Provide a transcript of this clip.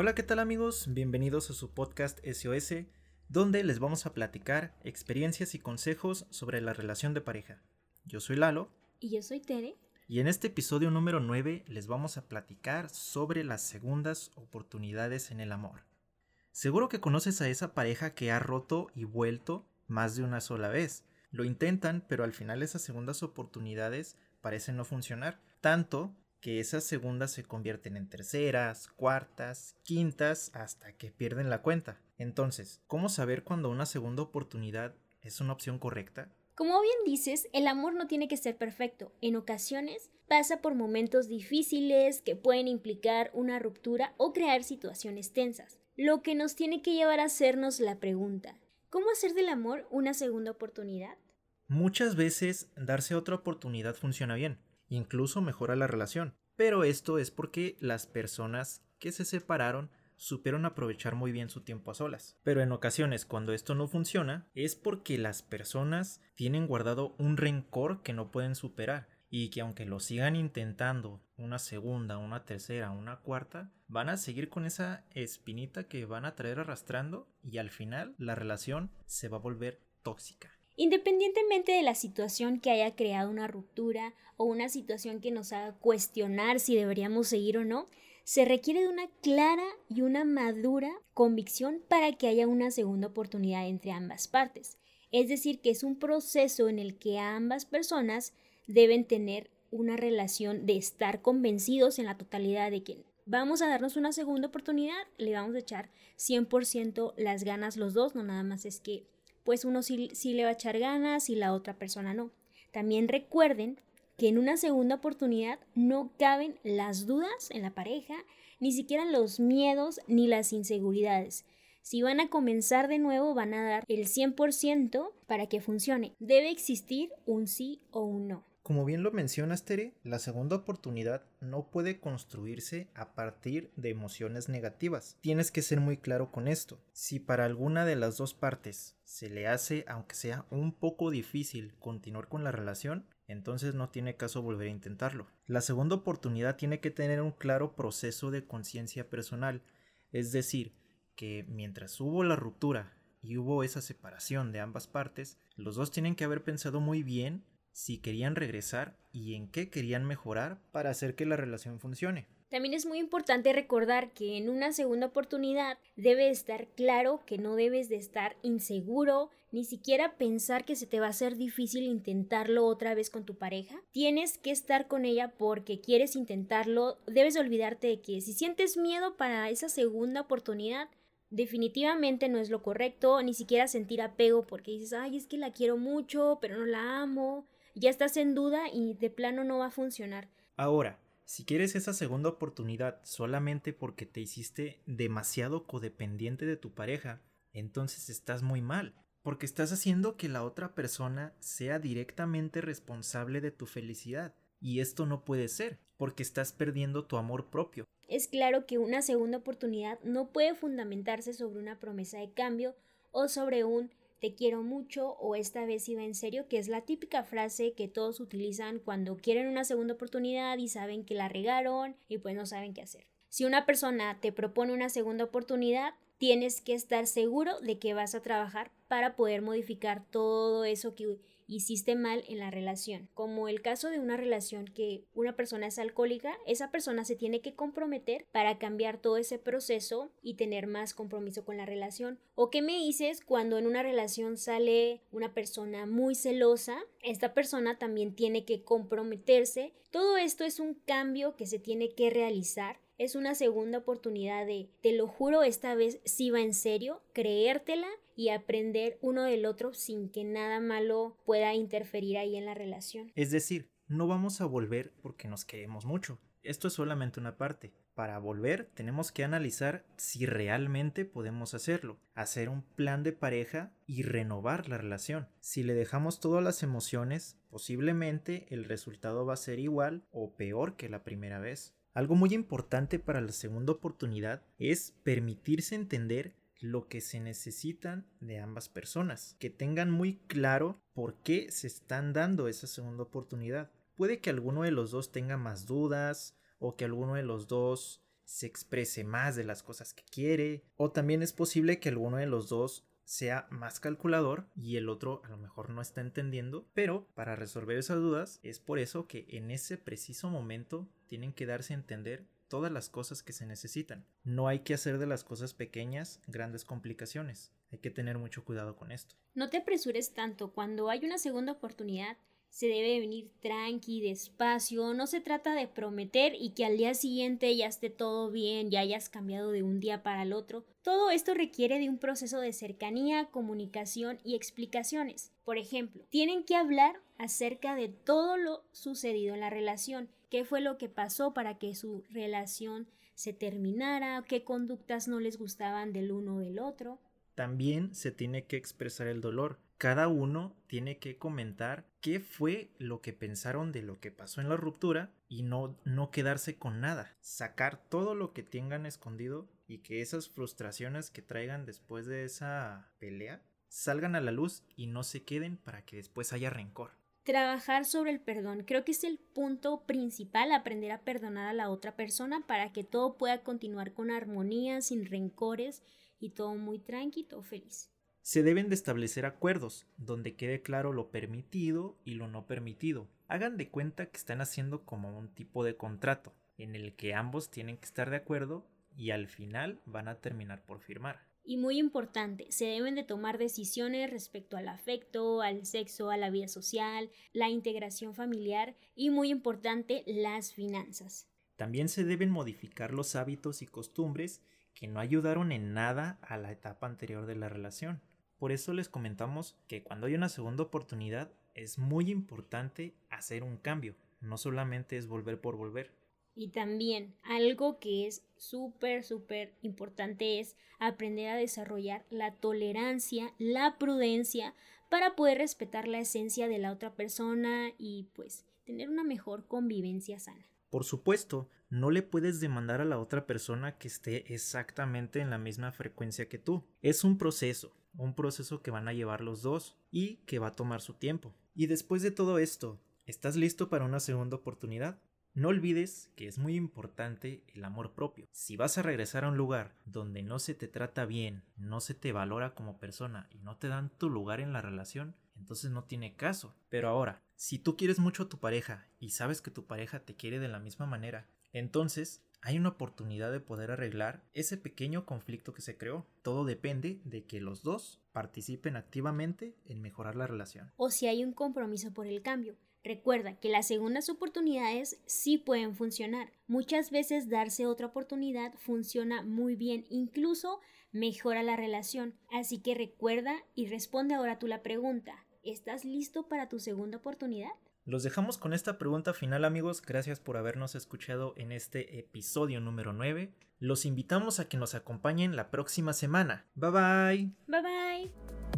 Hola, ¿qué tal amigos? Bienvenidos a su podcast SOS, donde les vamos a platicar experiencias y consejos sobre la relación de pareja. Yo soy Lalo. Y yo soy Tere. Y en este episodio número 9 les vamos a platicar sobre las segundas oportunidades en el amor. Seguro que conoces a esa pareja que ha roto y vuelto más de una sola vez. Lo intentan, pero al final esas segundas oportunidades parecen no funcionar, tanto que esas segundas se convierten en terceras, cuartas, quintas, hasta que pierden la cuenta. Entonces, ¿cómo saber cuando una segunda oportunidad es una opción correcta? Como bien dices, el amor no tiene que ser perfecto. En ocasiones pasa por momentos difíciles que pueden implicar una ruptura o crear situaciones tensas, lo que nos tiene que llevar a hacernos la pregunta, ¿cómo hacer del amor una segunda oportunidad? Muchas veces darse otra oportunidad funciona bien, incluso mejora la relación. Pero esto es porque las personas que se separaron supieron aprovechar muy bien su tiempo a solas. Pero en ocasiones cuando esto no funciona es porque las personas tienen guardado un rencor que no pueden superar y que aunque lo sigan intentando una segunda, una tercera, una cuarta, van a seguir con esa espinita que van a traer arrastrando y al final la relación se va a volver tóxica. Independientemente de la situación que haya creado una ruptura o una situación que nos haga cuestionar si deberíamos seguir o no, se requiere de una clara y una madura convicción para que haya una segunda oportunidad entre ambas partes. Es decir, que es un proceso en el que ambas personas deben tener una relación de estar convencidos en la totalidad de que vamos a darnos una segunda oportunidad, le vamos a echar 100% las ganas los dos, no nada más es que pues uno sí, le va a echar ganas y la otra persona no. También recuerden que en una segunda oportunidad no caben las dudas en la pareja, ni siquiera los miedos ni las inseguridades. Si van a comenzar de nuevo, van a dar el 100% para que funcione. Debe existir un sí o un no. Como bien lo mencionas, Tere, la segunda oportunidad no puede construirse a partir de emociones negativas. Tienes que ser muy claro con esto. Si para alguna de las dos partes se le hace, aunque sea un poco difícil, continuar con la relación, entonces no tiene caso volver a intentarlo. La segunda oportunidad tiene que tener un claro proceso de conciencia personal, es decir, que mientras hubo la ruptura y hubo esa separación de ambas partes, los dos tienen que haber pensado muy bien si querían regresar y en qué querían mejorar para hacer que la relación funcione. También es muy importante recordar que en una segunda oportunidad debe estar claro que no debes de estar inseguro, ni siquiera pensar que se te va a hacer difícil intentarlo otra vez con tu pareja. Tienes que estar con ella porque quieres intentarlo. Debes olvidarte de que si sientes miedo para esa segunda oportunidad, definitivamente no es lo correcto, ni siquiera sentir apego porque dices, ay, es que la quiero mucho, pero no la amo ya estás en duda y de plano no va a funcionar. Ahora, si quieres esa segunda oportunidad solamente porque te hiciste demasiado codependiente de tu pareja, entonces estás muy mal, porque estás haciendo que la otra persona sea directamente responsable de tu felicidad. Y esto no puede ser, porque estás perdiendo tu amor propio. Es claro que una segunda oportunidad no puede fundamentarse sobre una promesa de cambio o sobre un te quiero mucho o esta vez iba en serio, que es la típica frase que todos utilizan cuando quieren una segunda oportunidad y saben que la regaron y pues no saben qué hacer. Si una persona te propone una segunda oportunidad, tienes que estar seguro de que vas a trabajar para poder modificar todo eso que hiciste mal en la relación. Como el caso de una relación que una persona es alcohólica, esa persona se tiene que comprometer para cambiar todo ese proceso y tener más compromiso con la relación. ¿O qué me dices cuando en una relación sale una persona muy celosa? Esta persona también tiene que comprometerse. Todo esto es un cambio que se tiene que realizar es una segunda oportunidad de, te lo juro, esta vez sí va en serio, creértela y aprender uno del otro sin que nada malo pueda interferir ahí en la relación. Es decir, no vamos a volver porque nos queremos mucho. Esto es solamente una parte. Para volver tenemos que analizar si realmente podemos hacerlo, hacer un plan de pareja y renovar la relación. Si le dejamos todas las emociones, posiblemente el resultado va a ser igual o peor que la primera vez. Algo muy importante para la segunda oportunidad es permitirse entender lo que se necesitan de ambas personas, que tengan muy claro por qué se están dando esa segunda oportunidad. Puede que alguno de los dos tenga más dudas o que alguno de los dos se exprese más de las cosas que quiere, o también es posible que alguno de los dos sea más calculador y el otro a lo mejor no está entendiendo, pero para resolver esas dudas es por eso que en ese preciso momento tienen que darse a entender todas las cosas que se necesitan. No hay que hacer de las cosas pequeñas grandes complicaciones. Hay que tener mucho cuidado con esto. No te apresures tanto. Cuando hay una segunda oportunidad, se debe venir tranqui, despacio, no se trata de prometer y que al día siguiente ya esté todo bien, ya hayas cambiado de un día para el otro. Todo esto requiere de un proceso de cercanía, comunicación y explicaciones. Por ejemplo, tienen que hablar acerca de todo lo sucedido en la relación, qué fue lo que pasó para que su relación se terminara, qué conductas no les gustaban del uno o del otro. También se tiene que expresar el dolor cada uno tiene que comentar qué fue lo que pensaron de lo que pasó en la ruptura y no, no quedarse con nada. Sacar todo lo que tengan escondido y que esas frustraciones que traigan después de esa pelea salgan a la luz y no se queden para que después haya rencor. Trabajar sobre el perdón. Creo que es el punto principal, aprender a perdonar a la otra persona para que todo pueda continuar con armonía, sin rencores y todo muy tranquilo, feliz se deben de establecer acuerdos donde quede claro lo permitido y lo no permitido. Hagan de cuenta que están haciendo como un tipo de contrato en el que ambos tienen que estar de acuerdo y al final van a terminar por firmar. Y muy importante, se deben de tomar decisiones respecto al afecto, al sexo, a la vida social, la integración familiar y muy importante, las finanzas. También se deben modificar los hábitos y costumbres que no ayudaron en nada a la etapa anterior de la relación. Por eso les comentamos que cuando hay una segunda oportunidad es muy importante hacer un cambio, no solamente es volver por volver. Y también algo que es súper, súper importante es aprender a desarrollar la tolerancia, la prudencia para poder respetar la esencia de la otra persona y pues tener una mejor convivencia sana. Por supuesto, no le puedes demandar a la otra persona que esté exactamente en la misma frecuencia que tú. Es un proceso, un proceso que van a llevar los dos y que va a tomar su tiempo. Y después de todo esto, ¿estás listo para una segunda oportunidad? No olvides que es muy importante el amor propio. Si vas a regresar a un lugar donde no se te trata bien, no se te valora como persona y no te dan tu lugar en la relación, entonces no tiene caso. Pero ahora, si tú quieres mucho a tu pareja y sabes que tu pareja te quiere de la misma manera, entonces hay una oportunidad de poder arreglar ese pequeño conflicto que se creó. Todo depende de que los dos participen activamente en mejorar la relación. O si hay un compromiso por el cambio. Recuerda que las segundas oportunidades sí pueden funcionar. Muchas veces darse otra oportunidad funciona muy bien, incluso mejora la relación. Así que recuerda y responde ahora tú la pregunta. ¿Estás listo para tu segunda oportunidad? Los dejamos con esta pregunta final amigos, gracias por habernos escuchado en este episodio número 9. Los invitamos a que nos acompañen la próxima semana. Bye bye. Bye bye.